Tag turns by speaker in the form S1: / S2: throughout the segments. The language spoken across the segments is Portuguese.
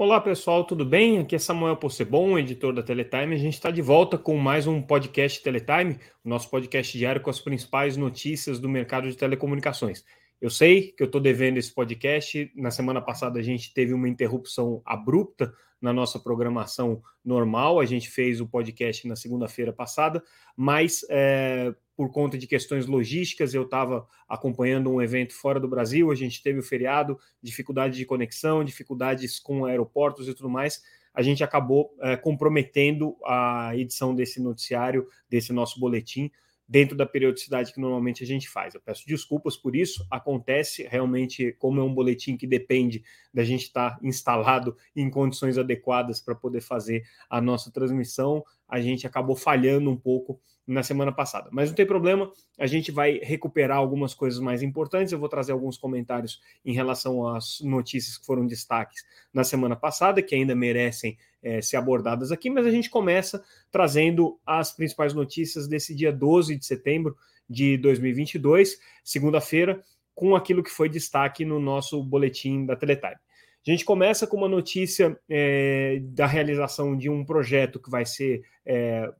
S1: Olá pessoal, tudo bem? Aqui é Samuel Possebon, editor da Teletime. A gente está de volta com mais um podcast Teletime, o nosso podcast diário com as principais notícias do mercado de telecomunicações. Eu sei que eu estou devendo esse podcast. Na semana passada a gente teve uma interrupção abrupta na nossa programação normal. A gente fez o podcast na segunda-feira passada, mas é, por conta de questões logísticas, eu estava acompanhando um evento fora do Brasil, a gente teve o feriado, dificuldade de conexão, dificuldades com aeroportos e tudo mais. A gente acabou é, comprometendo a edição desse noticiário, desse nosso boletim, dentro da periodicidade que normalmente a gente faz. Eu peço desculpas por isso, acontece realmente, como é um boletim que depende da gente estar tá instalado em condições adequadas para poder fazer a nossa transmissão, a gente acabou falhando um pouco na semana passada. Mas não tem problema, a gente vai recuperar algumas coisas mais importantes. Eu vou trazer alguns comentários em relação às notícias que foram destaques na semana passada, que ainda merecem é, ser abordadas aqui, mas a gente começa trazendo as principais notícias desse dia 12 de setembro de 2022, segunda-feira, com aquilo que foi destaque no nosso boletim da Teletime. A gente começa com uma notícia é, da realização de um projeto que vai ser é,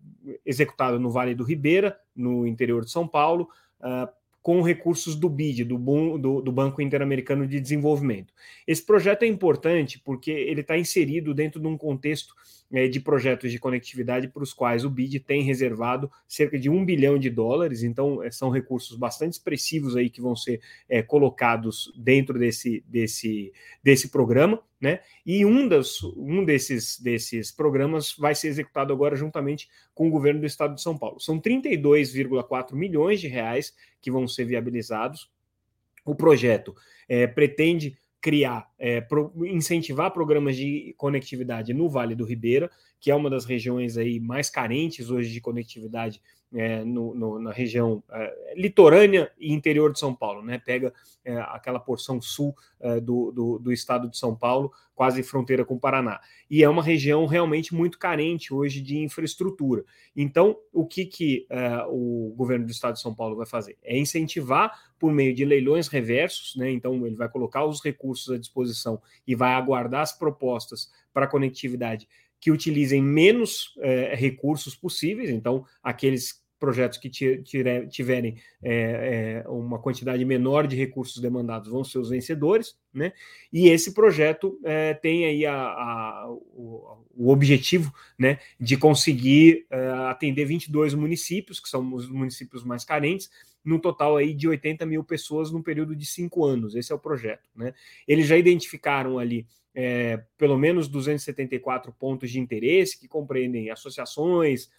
S1: executado no Vale do Ribeira, no interior de São Paulo, uh, com recursos do BID, do, do, do Banco Interamericano de Desenvolvimento. Esse projeto é importante porque ele está inserido dentro de um contexto é, de projetos de conectividade para os quais o BID tem reservado cerca de um bilhão de dólares, então é, são recursos bastante expressivos aí que vão ser é, colocados dentro desse, desse, desse programa, né? E um, das, um desses, desses programas vai ser executado agora juntamente com o governo do estado de São Paulo. São 32,4 milhões de reais que vão ser viabilizados. O projeto é, pretende criar, é, pro, incentivar programas de conectividade no Vale do Ribeira, que é uma das regiões aí mais carentes hoje de conectividade é, no, no, na região é, litorânea e interior de São Paulo, né? Pega é, aquela porção sul é, do, do, do, estado de São Paulo, quase fronteira com o Paraná. E é uma região realmente muito carente hoje de infraestrutura. Então, o que, que é, o governo do estado de São Paulo vai fazer? É incentivar por meio de leilões reversos, né? Então, ele vai colocar os recursos à disposição e vai aguardar as propostas para conectividade que utilizem menos é, recursos possíveis, então aqueles projetos que tiverem é, é, uma quantidade menor de recursos demandados vão ser os vencedores, né? E esse projeto é, tem aí a, a, o, o, objetivo né, de conseguir é, atender 22 municípios, que são os municípios mais carentes, num total aí de 80 mil pessoas num período de cinco anos. Esse é o projeto. Né? Eles já identificaram ali é, pelo menos 274 pontos de interesse que compreendem associações,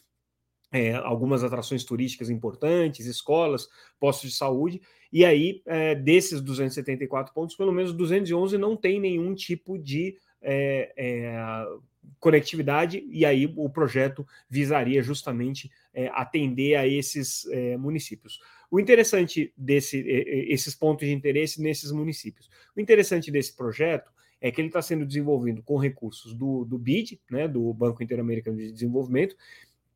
S1: é, algumas atrações turísticas importantes, escolas, postos de saúde, e aí é, desses 274 pontos, pelo menos 211 não tem nenhum tipo de é, conectividade, e aí o projeto visaria justamente atender a esses municípios. O interessante desse, esses pontos de interesse nesses municípios. O interessante desse projeto é que ele está sendo desenvolvido com recursos do, do BID, né, do Banco Interamericano de Desenvolvimento,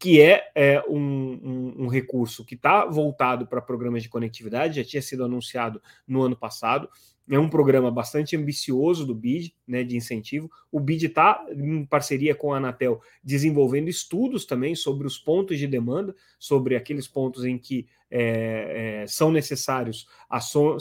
S1: que é, é um, um, um, recurso que está voltado para programas de conectividade, já tinha sido anunciado no ano passado. É um programa bastante ambicioso do BID, né, de incentivo. O BID está, em parceria com a Anatel, desenvolvendo estudos também sobre os pontos de demanda, sobre aqueles pontos em que é, é, são necessários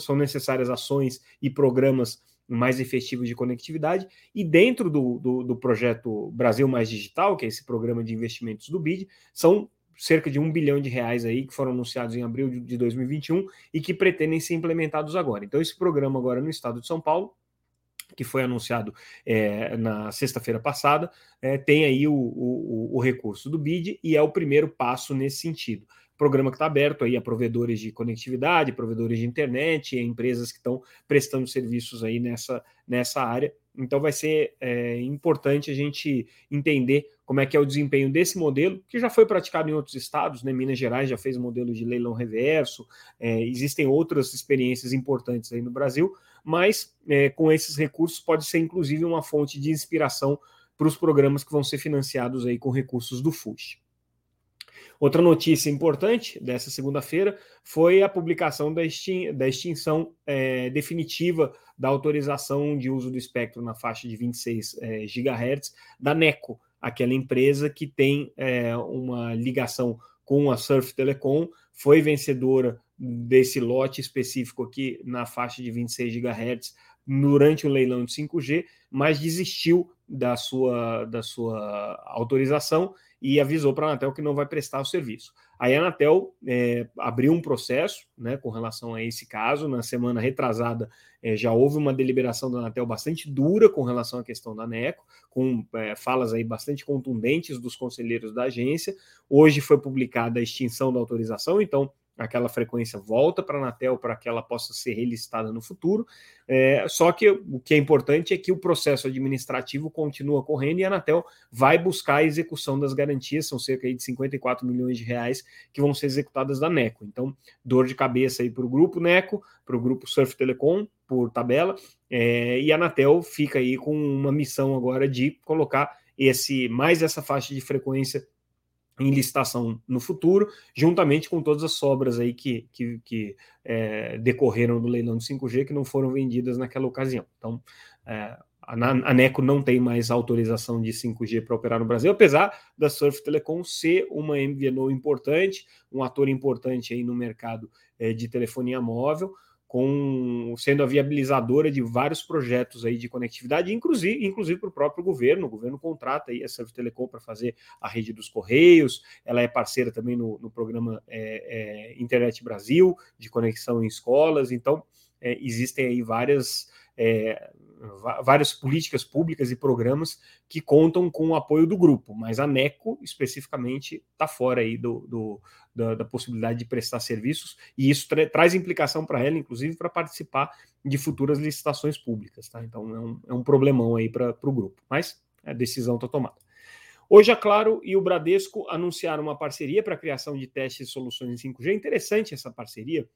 S1: são necessárias ações e programas mais efetivo de conectividade. E dentro do, do, do, projeto Brasil Mais Digital, que é esse programa de investimentos do BID, são cerca de um bilhão de reais aí que foram anunciados em abril de 2021 e que pretendem ser implementados agora. Então, esse programa agora no estado de São Paulo que foi anunciado é, na sexta-feira passada, é, tem aí o, o, o recurso do BID e é o primeiro passo nesse sentido programa que está aberto aí a provedores de conectividade, provedores de internet, empresas que estão prestando serviços aí nessa, nessa área. Então vai ser é, importante a gente entender como é que é o desempenho desse modelo, que já foi praticado em outros estados, né? Minas Gerais já fez modelo de leilão reverso, é, existem outras experiências importantes aí no Brasil, mas é, com esses recursos pode ser inclusive uma fonte de inspiração para os programas que vão ser financiados aí com recursos do FUSH. Outra notícia importante dessa segunda-feira foi a publicação da, extin da extinção é, definitiva da autorização de uso do espectro na faixa de 26 é, GHz da NECO, aquela empresa que tem é, uma ligação com a Surf Telecom, foi vencedora desse lote específico aqui na faixa de 26 GHz durante o leilão de 5G, mas desistiu da sua, da sua autorização e avisou para a Anatel que não vai prestar o serviço. Aí a Anatel é, abriu um processo né, com relação a esse caso. Na semana retrasada é, já houve uma deliberação da Anatel bastante dura com relação à questão da NECO, com é, falas aí bastante contundentes dos conselheiros da agência. Hoje foi publicada a extinção da autorização, então aquela frequência volta para a Anatel para que ela possa ser relistada no futuro. É, só que o que é importante é que o processo administrativo continua correndo e a Anatel vai buscar a execução das garantias, são cerca de 54 milhões de reais que vão ser executadas da NECO. Então, dor de cabeça aí para o grupo NECO, para o grupo Surf Telecom, por tabela, é, e a Anatel fica aí com uma missão agora de colocar esse mais essa faixa de frequência em licitação no futuro, juntamente com todas as sobras aí que, que, que é, decorreram do leilão de 5G que não foram vendidas naquela ocasião. Então, é, a NECO não tem mais autorização de 5G para operar no Brasil, apesar da Surf Telecom ser uma MVNO importante, um ator importante aí no mercado é, de telefonia móvel, com sendo a viabilizadora de vários projetos aí de conectividade, inclusive, inclusive para o próprio governo. O governo contrata aí a Serv Telecom para fazer a rede dos Correios, ela é parceira também no, no programa é, é, Internet Brasil, de conexão em escolas, então é, existem aí várias é, várias políticas públicas e programas que contam com o apoio do grupo, mas a NECO especificamente está fora aí do, do da, da, possibilidade de prestar serviços, e isso tra traz implicação para ela, inclusive, para participar de futuras licitações públicas. Tá? Então é um, é um problemão aí para o grupo, mas a decisão está tomada. Hoje a Claro e o Bradesco anunciaram uma parceria para a criação de testes de soluções em 5G. É interessante essa parceria,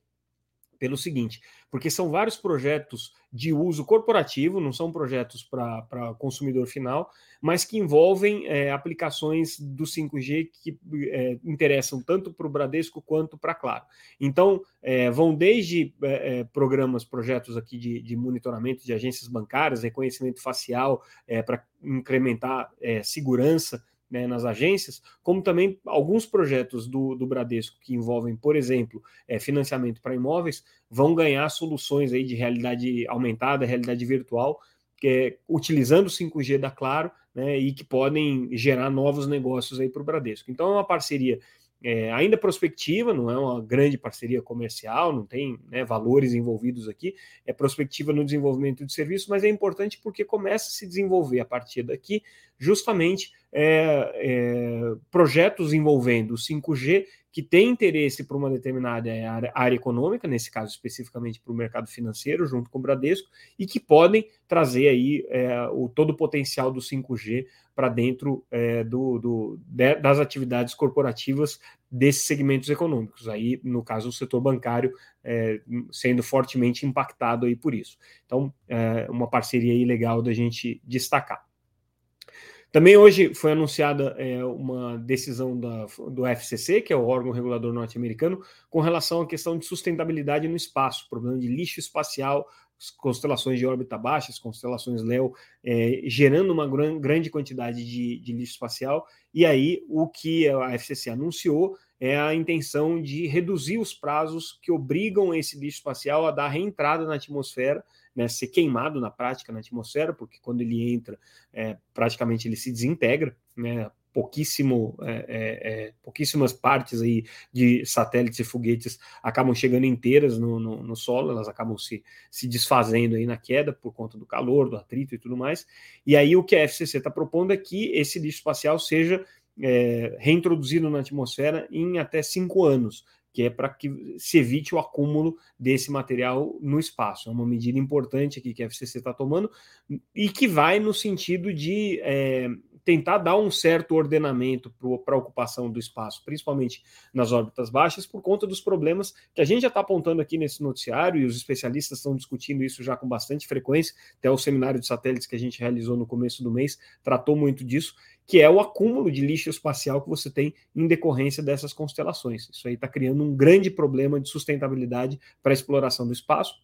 S1: pelo seguinte, porque são vários projetos de uso corporativo, não são projetos para consumidor final, mas que envolvem é, aplicações do 5G que é, interessam tanto para o Bradesco quanto para a Claro. Então, é, vão desde é, é, programas, projetos aqui de, de, monitoramento de agências bancárias, reconhecimento facial é, para incrementar segurança né, nas agências, como também alguns projetos do, do Bradesco que envolvem, por exemplo, é, financiamento para imóveis, vão ganhar soluções aí de realidade aumentada, realidade virtual, que é, utilizando o 5G da Claro, né, e que podem gerar novos negócios aí para o Bradesco. Então é uma parceria é, ainda prospectiva, não é uma grande parceria comercial, não tem né, valores envolvidos aqui, é prospectiva no desenvolvimento de serviço, mas é importante porque começa a se desenvolver a partir daqui justamente é, é, projetos envolvendo 5G que tem interesse para uma determinada área, área, econômica, nesse caso especificamente para o mercado financeiro, junto com o Bradesco, e que podem trazer aí é, o, todo o potencial do 5G para dentro é, do, do de, das atividades corporativas desses segmentos econômicos. Aí, no caso, o setor bancário é, sendo fortemente impactado aí por isso. Então, é uma parceria aí legal da gente destacar. Também hoje foi anunciada é, uma decisão da, do FCC, que é o órgão regulador norte-americano, com relação à questão de sustentabilidade no espaço, problema de lixo espacial, constelações de órbita baixa, as constelações LEO, é, gerando uma gran, grande quantidade de, de lixo espacial. E aí o que a FCC anunciou é a intenção de reduzir os prazos que obrigam esse lixo espacial a dar reentrada na atmosfera né, ser queimado na prática na atmosfera, porque quando ele entra, é, praticamente ele se desintegra, né, pouquíssimo, é, é, é, pouquíssimas partes aí de satélites e foguetes acabam chegando inteiras no, no, no, solo, elas acabam se, se desfazendo aí na queda por conta do calor, do atrito e tudo mais. E aí o que a FCC está propondo é que esse lixo espacial seja é, reintroduzido na atmosfera em até cinco anos que é para que se evite o acúmulo desse material no espaço. É uma medida importante aqui que a FCC está tomando e que vai no sentido de é, tentar dar um certo ordenamento para a ocupação do espaço, principalmente nas órbitas baixas, por conta dos problemas que a gente já está apontando aqui nesse noticiário, e os especialistas estão discutindo isso já com bastante frequência, até o seminário de satélites que a gente realizou no começo do mês tratou muito disso, que é o acúmulo de lixo espacial que você tem em decorrência dessas constelações. Isso aí está criando um grande problema de sustentabilidade para a exploração do espaço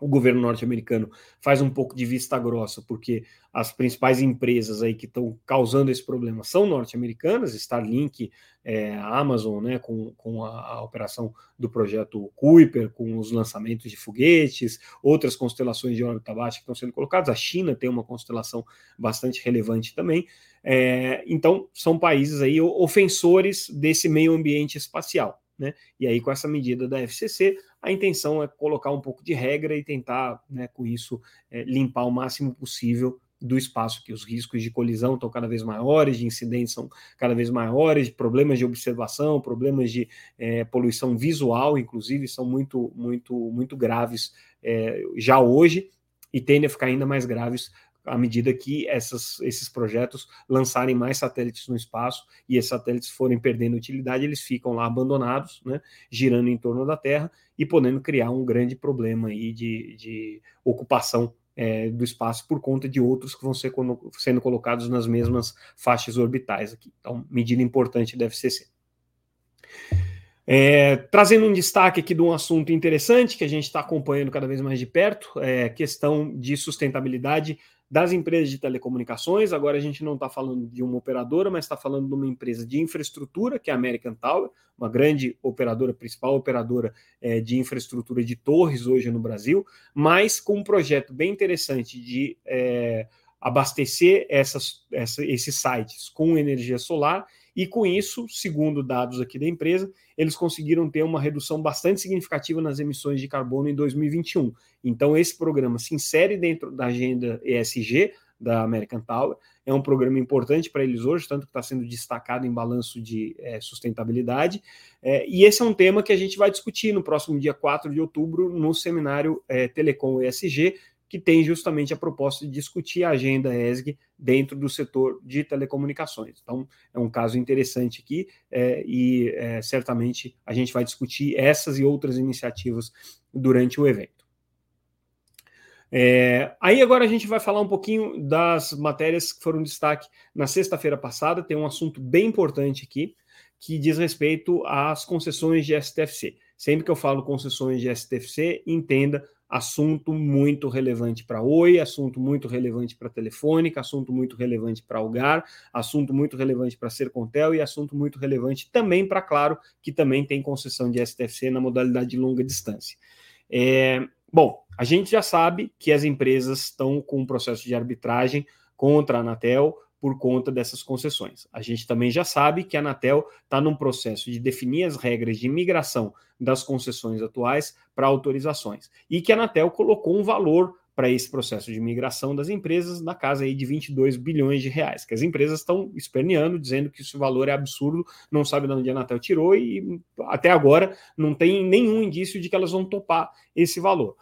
S1: o governo norte-americano faz um pouco de vista grossa, porque as principais empresas aí que estão causando esse problema são norte-americanas, Starlink, é, Amazon, né, com, com a, a, operação do projeto Kuiper, com os lançamentos de foguetes, outras constelações de órbita baixa que estão sendo colocadas, a China tem uma constelação bastante relevante também, é, então são países aí ofensores desse meio ambiente espacial. Né? E aí, com essa medida da FCC, a intenção é colocar um pouco de regra e tentar, né, com isso, é, limpar o máximo possível do espaço, que os riscos de colisão estão cada vez maiores, de incidentes são cada vez maiores, problemas de observação, problemas de é, poluição visual, inclusive, são muito, muito, muito graves é, já hoje e tendem a ficar ainda mais graves à medida que essas, esses projetos lançarem mais satélites no espaço e esses satélites forem perdendo utilidade, eles ficam lá abandonados, né, girando em torno da Terra e podendo criar um grande problema aí de, de ocupação é, do espaço por conta de outros que vão ser sendo colocados nas mesmas faixas orbitais aqui. Então, medida importante deve ser ser. É, trazendo um destaque aqui de um assunto interessante que a gente está acompanhando cada vez mais de perto, é questão de sustentabilidade das empresas de telecomunicações. Agora a gente não está falando de uma operadora, mas está falando de uma empresa de infraestrutura, que é a American Tower, uma grande operadora, principal operadora é, de infraestrutura de torres hoje no Brasil, mas com um projeto bem interessante de é, abastecer essas, essa, esses sites com energia solar e com isso, segundo dados aqui da empresa, eles conseguiram ter uma redução bastante significativa nas emissões de carbono em 2021. Então, esse programa se insere dentro da agenda ESG da American Tower. É um programa importante para eles hoje, tanto que está sendo destacado em balanço de é, sustentabilidade. É, e esse é um tema que a gente vai discutir no próximo dia 4 de outubro no seminário é, Telecom ESG, que tem justamente a proposta de discutir a agenda ESG dentro do setor de telecomunicações. Então, é um caso interessante aqui é, e é, certamente a gente vai discutir essas e outras iniciativas durante o evento. É, aí agora a gente vai falar um pouquinho das matérias que foram destaque na sexta-feira passada. Tem um assunto bem importante aqui que diz respeito às concessões de STFC. Sempre que eu falo concessões de STFC, entenda assunto muito relevante para Oi, assunto muito relevante para Telefônica, assunto muito relevante para Algar, assunto muito relevante para Sercontel e assunto muito relevante também para Claro, que também tem concessão de STFC na modalidade de longa distância. É, bom, a gente já sabe que as empresas estão com um processo de arbitragem contra a Anatel por conta dessas concessões. A gente também já sabe que a Anatel está num processo de definir as regras de migração das concessões atuais para autorizações e que a Anatel colocou um valor para esse processo de migração das empresas na casa aí de 22 bilhões de reais, que as empresas estão esperneando, dizendo que esse valor é absurdo, não sabe de onde a Anatel tirou e até agora não tem nenhum indício de que elas vão topar esse valor.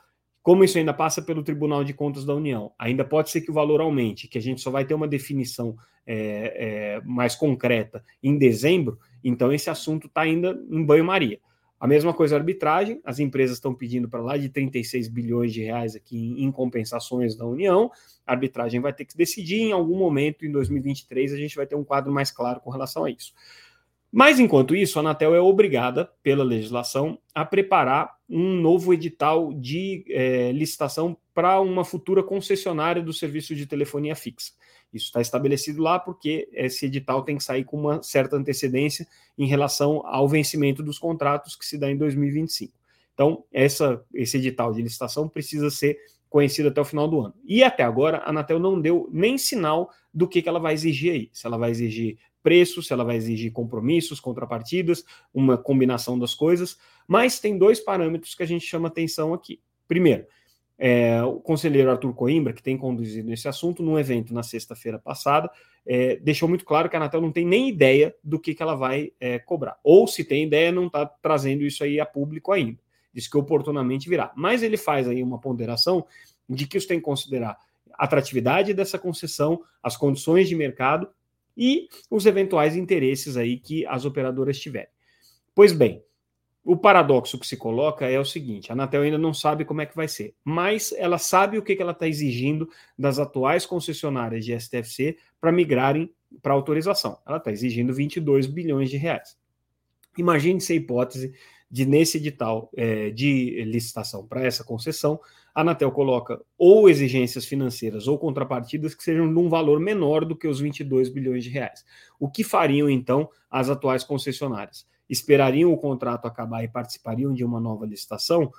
S1: Como isso ainda passa pelo Tribunal de Contas da União, ainda pode ser que o valor aumente, que a gente só vai ter uma definição é, é, mais concreta em dezembro, então esse assunto está ainda em banho-maria. A mesma coisa a arbitragem, as empresas estão pedindo para lá de 36 bilhões de reais aqui em, compensações da União, a arbitragem vai ter que decidir em algum momento em 2023, a gente vai ter um quadro mais claro com relação a isso. Mas, enquanto isso, a Anatel é obrigada, pela legislação, a preparar um novo edital de é, licitação para uma futura concessionária do serviço de telefonia fixa. Isso está estabelecido lá porque esse edital tem que sair com uma certa antecedência em relação ao vencimento dos contratos que se dá em 2025. Então, essa, esse edital de licitação precisa ser conhecido até o final do ano. E até agora, a Anatel não deu nem sinal do que, que ela vai exigir aí. Se ela vai exigir preço, se ela vai exigir compromissos, contrapartidas, uma combinação das coisas, mas tem dois parâmetros que a gente chama atenção aqui. Primeiro, é, o conselheiro Arthur Coimbra, que tem conduzido esse assunto, num evento na sexta-feira passada, é, deixou muito claro que a Anatel não tem nem ideia do que, que ela vai é, cobrar. Ou, se tem ideia, não está trazendo isso aí a público ainda. Diz que oportunamente virá. Mas ele faz aí uma ponderação de que isso tem que considerar atratividade dessa concessão, as condições de mercado e os eventuais interesses aí que as operadoras tiverem. Pois bem, o paradoxo que se coloca é o seguinte: a Anatel ainda não sabe como é que vai ser, mas ela sabe o que, que ela está exigindo das atuais concessionárias de STFC para migrarem para autorização. Ela está exigindo 22 bilhões de reais. Imagine-se a hipótese de, nesse edital é, de licitação para essa concessão, a Anatel coloca ou exigências financeiras ou contrapartidas que sejam de um valor menor do que os 22 bilhões de reais. O que fariam, então, as atuais concessionárias? Esperariam o contrato acabar e participariam de uma nova licitação?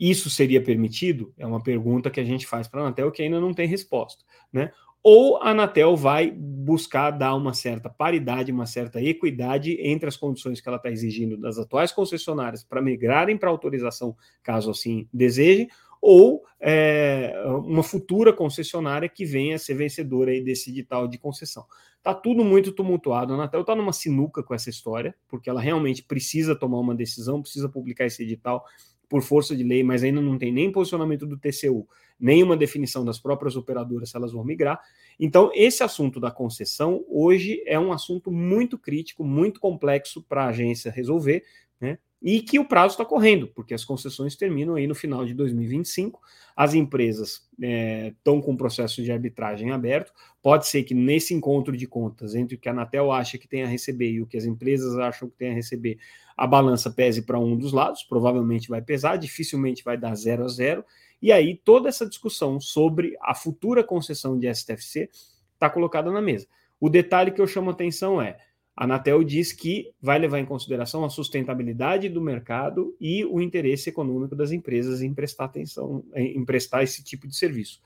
S1: Isso seria permitido? É uma pergunta que a gente faz para a Anatel que ainda não tem resposta. Né? Ou a Anatel vai buscar dar uma certa paridade, uma certa equidade entre as condições que ela está exigindo das atuais concessionárias para migrarem para autorização, caso assim deseje, ou é, uma futura concessionária que venha a ser vencedora aí desse edital de concessão. Está tudo muito tumultuado. A Anatel está numa sinuca com essa história, porque ela realmente precisa tomar uma decisão, precisa publicar esse edital por força de lei, mas ainda não tem nem posicionamento do TCU, nem uma definição das próprias operadoras se elas vão migrar. Então, esse assunto da concessão hoje é um assunto muito crítico, muito complexo para a agência resolver, né? E que o prazo está correndo, porque as concessões terminam aí no final de 2025. As empresas estão é, com o processo de arbitragem aberto. Pode ser que nesse encontro de contas entre o que a Anatel acha que tem a receber e o que as empresas acham que tem a receber, a balança pese para um dos lados, provavelmente vai pesar, dificilmente vai dar zero a zero. E aí toda essa discussão sobre a futura concessão de STFC está colocada na mesa. O detalhe que eu chamo atenção é a Anatel diz que vai levar em consideração a sustentabilidade do mercado e o interesse econômico das empresas em prestar atenção, em prestar esse tipo de serviço.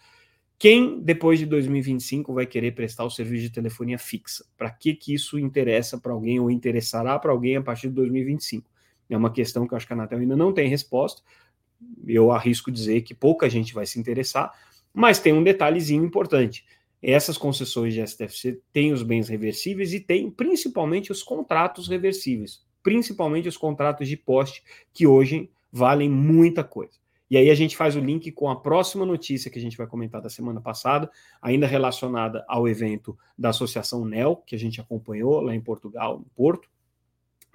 S1: Quem, depois de 2025, vai querer prestar o serviço de telefonia fixa? Para que, que isso interessa para alguém ou interessará para alguém a partir de 2025? É uma questão que eu acho que a Anatel ainda não tem resposta. Eu arrisco dizer que pouca gente vai se interessar, mas tem um detalhezinho importante essas concessões de STFC têm os bens reversíveis e têm principalmente os contratos reversíveis, principalmente os contratos de poste, que hoje valem muita coisa. E aí a gente faz o link com a próxima notícia que a gente vai comentar da semana passada, ainda relacionada ao evento da Associação NEL, que a gente acompanhou lá em Portugal, no Porto,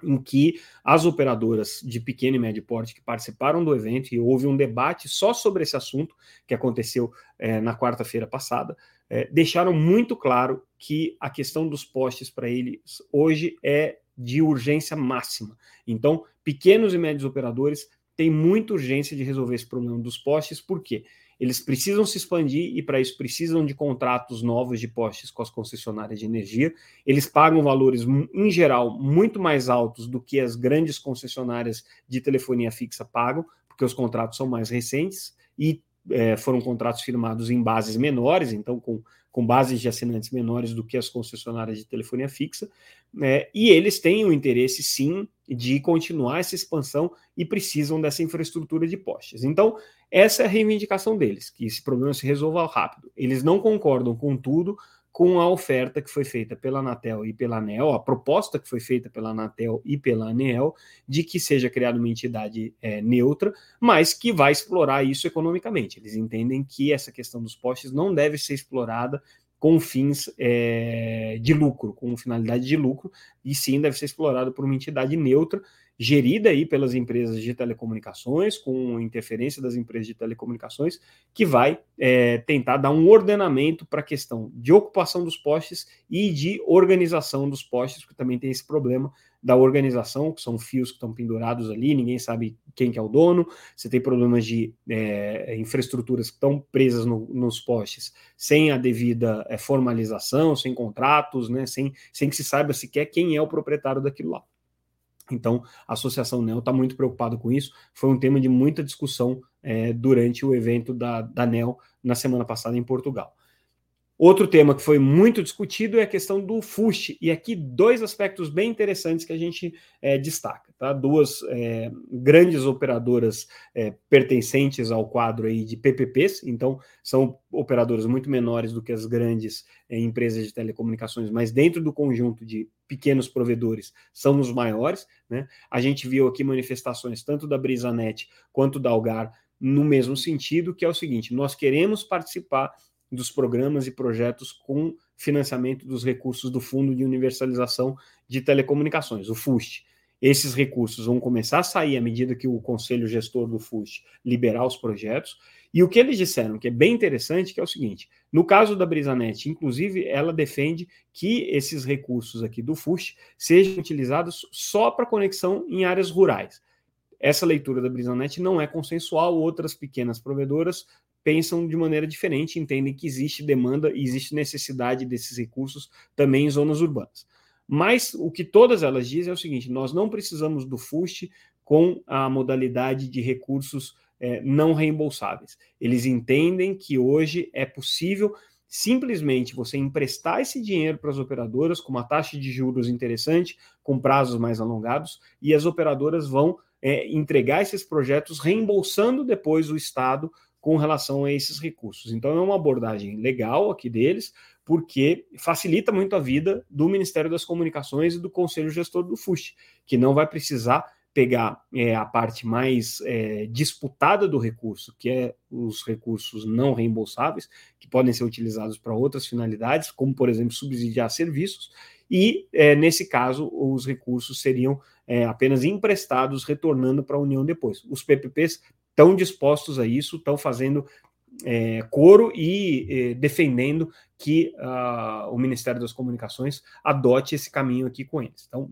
S1: em que as operadoras de pequeno e médio porte que participaram do evento, e houve um debate só sobre esse assunto, que aconteceu é, na quarta-feira passada, é, deixaram muito claro que a questão dos postes para eles hoje é de urgência máxima. Então, pequenos e médios operadores têm muita urgência de resolver esse problema dos postes, por quê? Eles precisam se expandir e, para isso, precisam de contratos novos de postes com as concessionárias de energia. Eles pagam valores, em geral, muito mais altos do que as grandes concessionárias de telefonia fixa pagam, porque os contratos são mais recentes e é, foram contratos firmados em bases menores, então com, com bases de assinantes menores do que as concessionárias de telefonia fixa, né, e eles têm o interesse, sim, de continuar essa expansão e precisam dessa infraestrutura de postes. Então, essa é a reivindicação deles, que esse problema se resolva rápido. Eles não concordam com tudo, com a oferta que foi feita pela Anatel e pela ANEL, a proposta que foi feita pela Anatel e pela ANEL, de que seja criada uma entidade é, neutra, mas que vai explorar isso economicamente. Eles entendem que essa questão dos postes não deve ser explorada com fins é, de lucro, com finalidade de lucro, e sim deve ser explorada por uma entidade neutra, gerida aí pelas empresas de telecomunicações, com interferência das empresas de telecomunicações, que vai é, tentar dar um ordenamento para a questão de ocupação dos postes e de organização dos postes, porque também tem esse problema da organização, que são fios que estão pendurados ali, ninguém sabe quem que é o dono, você tem problemas de é, infraestruturas que estão presas no, nos postes sem a devida é, formalização, sem contratos, né, sem, sem que se saiba sequer quem é o proprietário daquilo lá. Então, a Associação NEL está muito preocupada com isso. Foi um tema de muita discussão é, durante o evento da, da NEL na semana passada em Portugal. Outro tema que foi muito discutido é a questão do FUST, e aqui dois aspectos bem interessantes que a gente é, destaca. Tá? Duas é, grandes operadoras é, pertencentes ao quadro aí de PPPs, então são operadoras muito menores do que as grandes é, empresas de telecomunicações, mas dentro do conjunto de pequenos provedores são os maiores. Né? A gente viu aqui manifestações tanto da Brisanet quanto da Algar no mesmo sentido, que é o seguinte: nós queremos participar dos programas e projetos com financiamento dos recursos do Fundo de Universalização de Telecomunicações, o FUST. Esses recursos vão começar a sair à medida que o conselho gestor do FUST liberar os projetos. E o que eles disseram, que é bem interessante, que é o seguinte: no caso da Brisanet, inclusive, ela defende que esses recursos aqui do FUST sejam utilizados só para conexão em áreas rurais. Essa leitura da Brisanet não é consensual, outras pequenas provedoras pensam de maneira diferente, entendem que existe demanda e existe necessidade desses recursos também em zonas urbanas. Mas o que todas elas dizem é o seguinte: nós não precisamos do FUST com a modalidade de recursos é, não reembolsáveis. Eles entendem que hoje é possível simplesmente você emprestar esse dinheiro para as operadoras com uma taxa de juros interessante, com prazos mais alongados, e as operadoras vão é, entregar esses projetos reembolsando depois o Estado com relação a esses recursos. Então, é uma abordagem legal aqui deles, porque facilita muito a vida do Ministério das Comunicações e do Conselho Gestor do FUST, que não vai precisar pegar é, a parte mais é, disputada do recurso, que é os recursos não reembolsáveis, que podem ser utilizados para outras finalidades, como, por exemplo, subsidiar serviços, e, é, nesse caso, os recursos seriam é, apenas emprestados, retornando para a União depois. Os PPPs estão dispostos a isso, estão fazendo é, coro e é, defendendo que uh, o Ministério das Comunicações adote esse caminho aqui com eles. Então,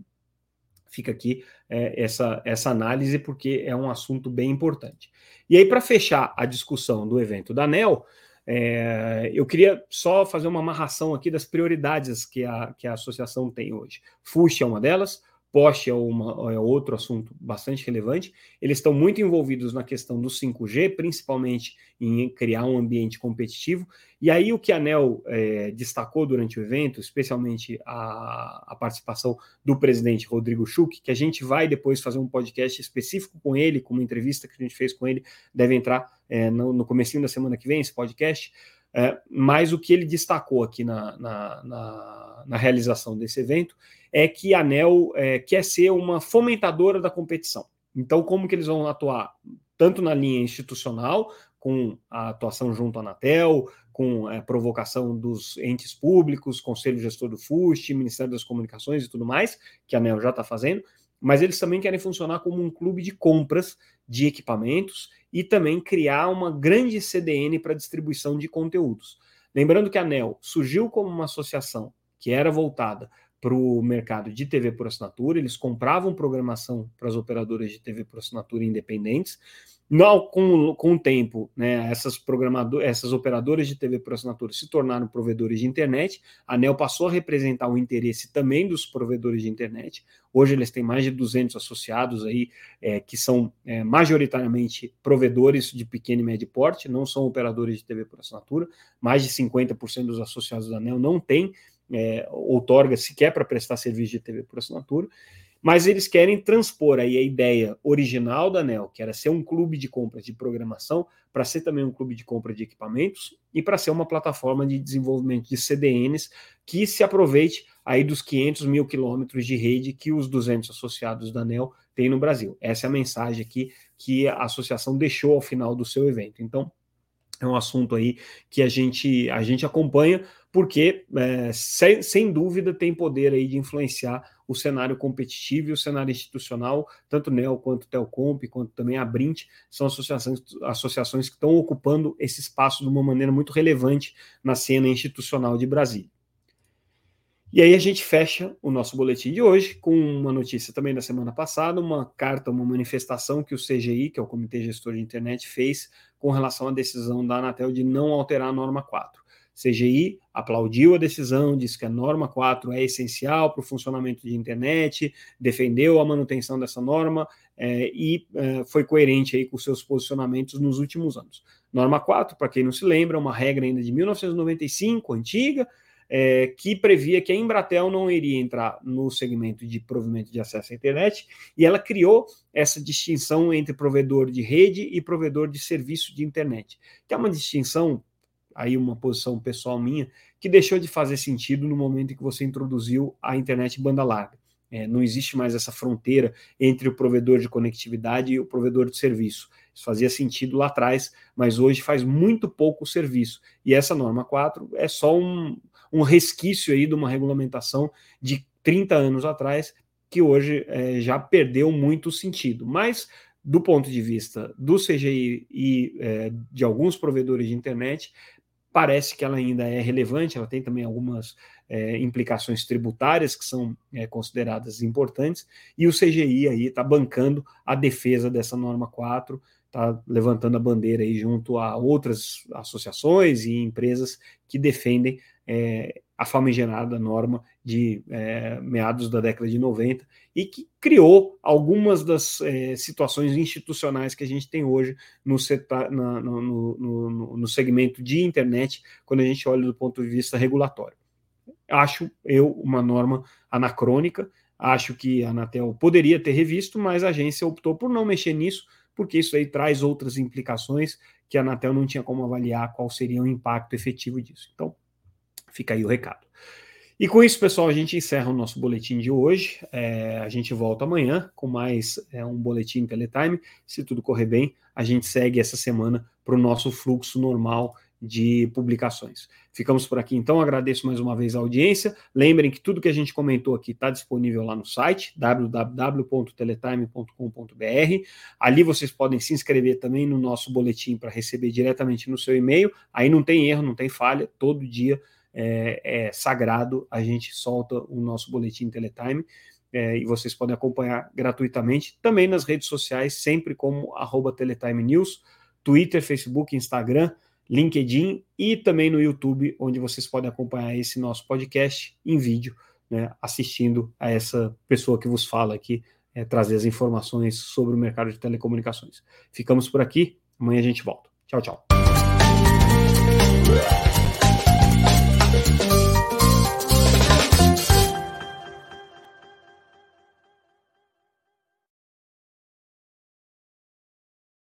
S1: fica aqui é, essa, essa análise, porque é um assunto bem importante. E aí, para fechar a discussão do evento da ANEL, é, eu queria só fazer uma amarração aqui das prioridades que a, que a associação tem hoje. FUSH é uma delas, Poste é, uma, é outro assunto bastante relevante. Eles estão muito envolvidos na questão do 5G, principalmente em criar um ambiente competitivo. E aí o que a ANEL é, destacou durante o evento, especialmente a, a, participação do presidente Rodrigo Schuch, que a gente vai depois fazer um podcast específico com ele, com uma entrevista que a gente fez com ele, deve entrar é, no, no comecinho da semana que vem, esse podcast. É, mas o que ele destacou aqui na, na, na, na realização desse evento é que a ANEL é, quer ser uma fomentadora da competição. Então, como que eles vão atuar? Tanto na linha institucional, com a atuação junto à Anatel, com a é, provocação dos entes públicos, Conselho Gestor do FUST, Ministério das Comunicações e tudo mais, que a ANEL já está fazendo, mas eles também querem funcionar como um clube de compras de equipamentos e também criar uma grande CDN para distribuição de conteúdos. Lembrando que a ANEL surgiu como uma associação que era voltada para o mercado de TV por assinatura, eles compravam programação para as operadoras de TV por assinatura independentes. Não, com, com o tempo, né, essas programadoras, essas operadoras de TV por assinatura se tornaram provedores de internet. A ANEL passou a representar o interesse também dos provedores de internet. Hoje eles têm mais de 200 associados aí, é, que são é, majoritariamente provedores de pequeno e médio porte, não são operadores de TV por assinatura. Mais de 50% dos associados da ANEL não têm é, outorga sequer para prestar serviço de TV por assinatura, mas eles querem transpor aí a ideia original da ANEL, que era ser um clube de compra de programação, para ser também um clube de compra de equipamentos e para ser uma plataforma de desenvolvimento de CDNs que se aproveite aí dos 500 mil quilômetros de rede que os 200 associados da ANEL têm no Brasil. Essa é a mensagem aqui que a associação deixou ao final do seu evento. Então, é um assunto aí que a gente, a gente acompanha, porque, é, sem, sem, dúvida, tem poder aí de influenciar o cenário competitivo e o cenário institucional, tanto NEL quanto Telcomp, quanto também a Brint, são associações, associações que estão ocupando esse espaço de uma maneira muito relevante na cena institucional de Brasília. E aí a gente fecha o nosso boletim de hoje com uma notícia também da semana passada, uma carta, uma manifestação que o CGI, que é o Comitê Gestor de Internet, fez com relação à decisão da Anatel de não alterar a norma 4. CGI aplaudiu a decisão, disse que a norma 4 é essencial para o funcionamento de internet, defendeu a manutenção dessa norma é, e é, foi coerente aí com seus posicionamentos nos últimos anos. Norma 4, para quem não se lembra, é uma regra ainda de 1995, antiga, é, que previa que a Embratel não iria entrar no segmento de provimento de acesso à internet, e ela criou essa distinção entre provedor de rede e provedor de serviço de internet, que é uma distinção, aí uma posição pessoal minha, que deixou de fazer sentido no momento em que você introduziu a internet banda larga. é, não existe mais essa fronteira entre o provedor de conectividade e o provedor de serviço. Isso fazia sentido lá atrás, mas hoje faz muito pouco serviço. E essa norma 4 é só um, um resquício aí de uma regulamentação de 30 anos atrás, que hoje é, já perdeu muito sentido. Mas, do ponto de vista do CGI e é, de alguns provedores de internet, parece que ela ainda é relevante, ela tem também algumas é, implicações tributárias que são é, consideradas importantes, e o CGI aí está bancando a defesa dessa norma 4, está levantando a bandeira aí junto a outras associações e empresas que defendem é, a famigerada norma de é, meados da década de 90 e que criou algumas das é, situações institucionais que a gente tem hoje no, na, no, no, no, segmento de internet, quando a gente olha do ponto de vista regulatório. Acho eu uma norma anacrônica, acho que a Anatel poderia ter revisto, mas a agência optou por não mexer nisso, porque isso aí traz outras implicações que a Anatel não tinha como avaliar qual seria o impacto efetivo disso. Então, fica aí o recado. E com isso, pessoal, a gente encerra o nosso boletim de hoje. É, a gente volta amanhã com mais é, um boletim Teletime. Se tudo correr bem, a gente segue essa semana para o nosso fluxo normal de publicações. Ficamos por aqui então, agradeço mais uma vez a audiência. Lembrem que tudo que a gente comentou aqui está disponível lá no site www.teletime.com.br. Ali vocês podem se inscrever também no nosso boletim para receber diretamente no seu e-mail. Aí não tem erro, não tem falha, todo dia é, é sagrado, a gente solta o nosso boletim Teletime. É, e vocês podem acompanhar gratuitamente também nas redes sociais, sempre como arroba Teletime News, Twitter, Facebook, Instagram. LinkedIn e também no YouTube, onde vocês podem acompanhar esse nosso podcast em vídeo, né, assistindo a essa pessoa que vos fala aqui, é, trazer as informações sobre o mercado de telecomunicações. Ficamos por aqui, amanhã a gente volta. Tchau, tchau.